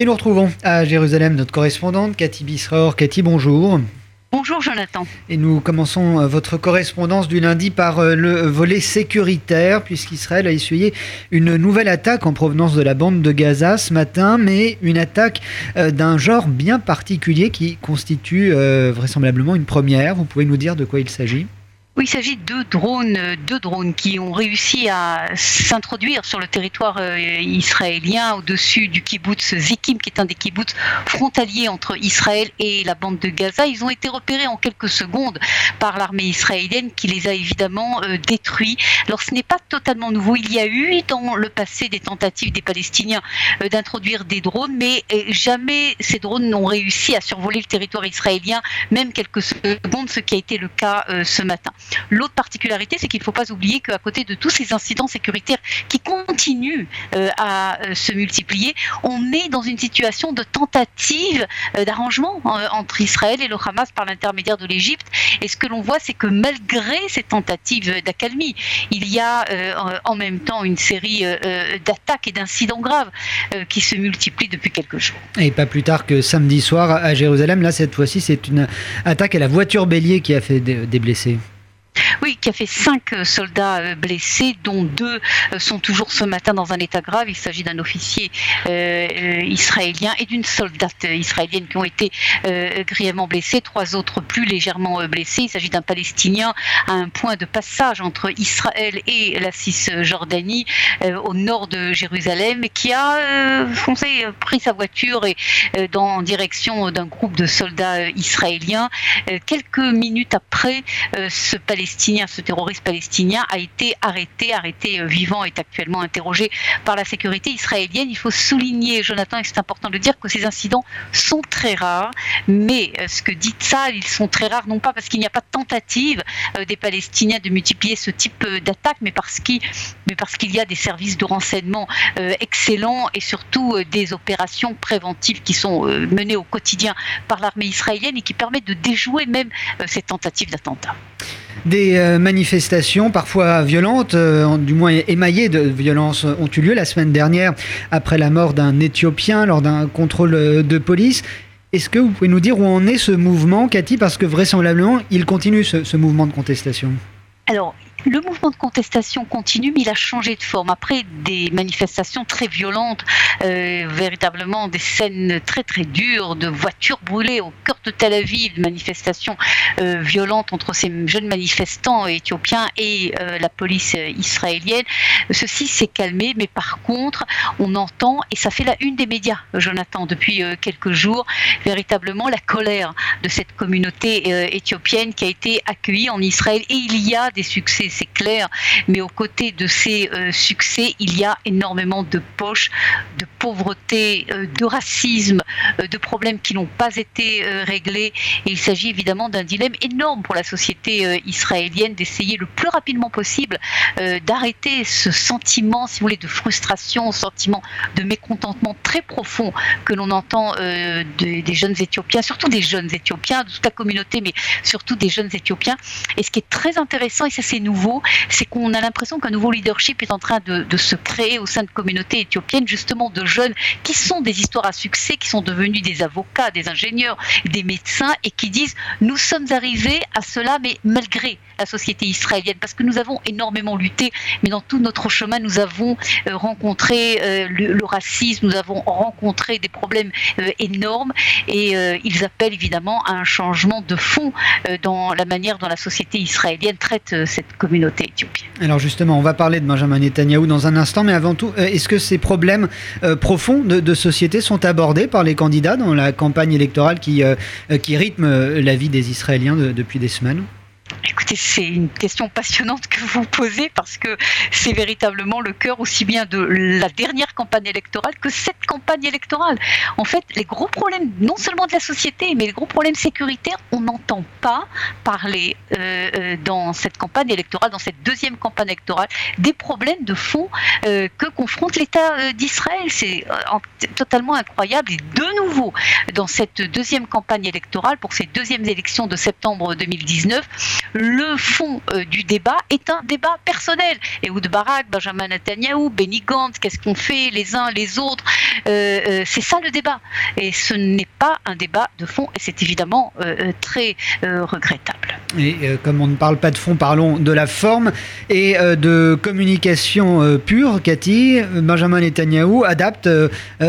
Et nous retrouvons à Jérusalem notre correspondante Cathy Bisraor. Cathy, bonjour. Bonjour Jonathan. Et nous commençons euh, votre correspondance du lundi par euh, le volet sécuritaire, puisqu'Israël a essuyé une nouvelle attaque en provenance de la bande de Gaza ce matin, mais une attaque euh, d'un genre bien particulier qui constitue vraisemblablement une première. Vous pouvez nous dire de quoi il s'agit? Oui, il s'agit de drones, deux drones qui ont réussi à s'introduire sur le territoire euh, israélien au-dessus du kibbutz Zikim, qui est un des kibbutz frontaliers entre Israël et la bande de Gaza. Ils ont été repérés en quelques secondes par l'armée israélienne qui les a évidemment euh, détruits. Alors ce n'est pas totalement nouveau. Il y a eu dans le passé des tentatives des Palestiniens euh, d'introduire des drones, mais jamais ces drones n'ont réussi à survoler le territoire israélien, même quelques secondes, ce qui a été le cas ce matin. L'autre particularité, c'est qu'il ne faut pas oublier qu'à côté de tous ces incidents sécuritaires qui continuent euh, à euh, se multiplier, on est dans une situation de tentative euh, d'arrangement entre Israël et le Hamas par l'intermédiaire de l'Égypte. Et ce que l'on voit, c'est que malgré ces tentatives d'accalmie, il y a en même temps une série d'attaques et d'incidents graves qui se multiplient depuis quelques jours. Et pas plus tard que samedi soir à Jérusalem, là cette fois-ci, c'est une attaque à la voiture bélier qui a fait des blessés. Oui, qui a fait cinq euh, soldats euh, blessés, dont deux euh, sont toujours ce matin dans un état grave. Il s'agit d'un officier israélien et d'une soldate israélienne qui ont été grièvement blessés. Trois autres plus légèrement blessés. Il s'agit d'un Palestinien à un point de passage entre Israël et la Cisjordanie, au nord de Jérusalem, qui a foncé, pris sa voiture et dans en direction d'un groupe de soldats israéliens. quelques minutes après, ce Palestinien ce terroriste palestinien, a été arrêté, arrêté euh, vivant, est actuellement interrogé par la sécurité israélienne. Il faut souligner, Jonathan, et c'est important de dire que ces incidents sont très rares, mais euh, ce que dit ça, ils sont très rares, non pas parce qu'il n'y a pas de tentative euh, des Palestiniens de multiplier ce type d'attaque, mais parce qu'il y a des services de renseignement excellents et surtout des opérations préventives qui sont menées au quotidien par l'armée israélienne et qui permettent de déjouer même ces tentatives d'attentat. Des euh, manifestations parfois violentes, euh, du moins émaillées de violence, ont eu lieu la semaine dernière après la mort d'un Éthiopien lors d'un contrôle euh, de police. Est-ce que vous pouvez nous dire où en est ce mouvement, Cathy? Parce que vraisemblablement, il continue ce, ce mouvement de contestation. Alors, le mouvement de contestation continue, mais il a changé de forme. Après des manifestations très violentes, euh, véritablement des scènes très très dures de voitures brûlées au cœur de Tel Aviv, manifestations euh, violentes entre ces jeunes manifestants éthiopiens et euh, la police israélienne. Ceci s'est calmé, mais par contre, on entend, et ça fait la une des médias, Jonathan, depuis quelques jours, véritablement la colère de cette communauté éthiopienne qui a été accueillie en Israël. Et il y a des succès c'est clair, mais aux côtés de ces euh, succès, il y a énormément de poches, de pauvreté, euh, de racisme, euh, de problèmes qui n'ont pas été réglés. Il s'agit évidemment d'un dilemme énorme pour la société israélienne d'essayer le plus rapidement possible d'arrêter ce sentiment, si vous voulez, de frustration, sentiment de mécontentement très profond que l'on entend des jeunes Éthiopiens, surtout des jeunes Éthiopiens, de toute la communauté, mais surtout des jeunes Éthiopiens. Et ce qui est très intéressant, et ça c'est nouveau, c'est qu'on a l'impression qu'un nouveau leadership est en train de, se créer au sein de communautés éthiopiennes, justement de jeunes qui sont des histoires à succès, qui sont devenus des avocats, des ingénieurs, des médecins, et qui disent nous sommes arrivés à cela, mais malgré la société israélienne, parce que nous avons énormément lutté, mais dans tout notre chemin, nous avons euh, rencontré euh, le, racisme, nous avons rencontré des problèmes euh, énormes, et ils appellent évidemment à un changement de fond dans la manière dont la société israélienne traite cette communauté Alors justement, on va parler de Benjamin Netanyahou dans un instant, mais avant tout, euh, est-ce que ces problèmes euh, profonds de, société sont abordés par les candidats dans la campagne électorale qui, euh, qui rythme la vie des Israéliens depuis des semaines? Écoutez, c'est une question passionnante que vous posez parce que c'est véritablement le cœur aussi bien de la dernière campagne électorale que cette campagne électorale. En fait, les gros problèmes, non seulement de la société, mais les gros problèmes sécuritaires, on n'entend pas parler euh, euh, dans cette campagne électorale, dans cette deuxième campagne électorale, des problèmes de fond euh, que confronte l'État d'Israël. C'est totalement incroyable. Et de nouveau, dans cette deuxième campagne électorale, pour ces deuxièmes élections de septembre 2019, le fond du débat est un débat personnel. Et de Barak, Benjamin Netanyahu, Benny Gantz, qu'est-ce qu'on fait les uns les autres C'est ça le débat. Et ce n'est pas un débat de fond et c'est évidemment très regrettable. Et comme on ne parle pas de fond, parlons de la forme et de communication pure. Cathy, Benjamin Netanyahu adapte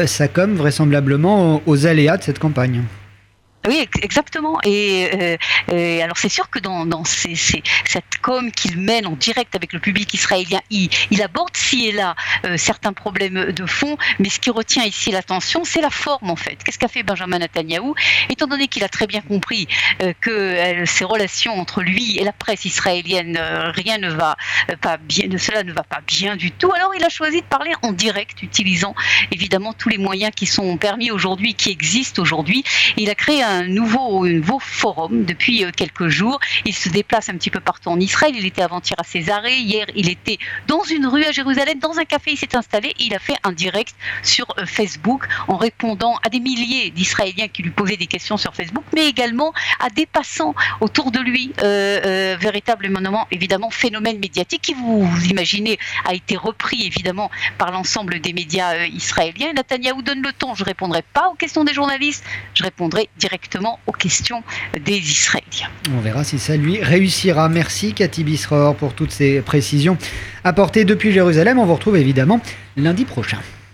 sa com vraisemblablement aux aléas de cette campagne. Oui, exactement. Et, euh, alors c'est sûr que dans, cette com qu'il mène en direct avec le public israélien, il, aborde ci et là euh, certains problèmes de fond, mais ce qui retient ici l'attention, c'est la forme en fait. Qu'est-ce qu'a fait Benjamin Netanyahu? Étant donné qu'il a très bien compris euh, que ces relations entre lui et la presse israélienne, rien ne va pas bien, cela ne va pas bien du tout. Alors il a choisi de parler en direct, utilisant évidemment tous les moyens qui sont permis aujourd'hui, qui existent aujourd'hui. Il a créé un nouveau, nouveau forum depuis euh, quelques jours. Il se déplace un petit peu partout en Israël. Il était avant-hier à Césarée. Hier, il était dans une rue à Jérusalem, dans un café. Il s'est installé. Il a fait un direct sur euh, Facebook en répondant à des milliers d'Israéliens qui lui posaient des questions sur Facebook, mais également à des passants autour de lui. Euh, véritablement, évidemment, phénomène médiatique qui, vous, imaginez, a été repris évidemment par l'ensemble des médias israéliens. Netanyahou donne le ton. Je répondrai pas aux questions des journalistes. Je répondrai questions des Israéliens. On verra si ça lui réussira. Merci Cathy Bisror pour toutes ces précisions apportées depuis Jérusalem. On vous retrouve évidemment lundi prochain.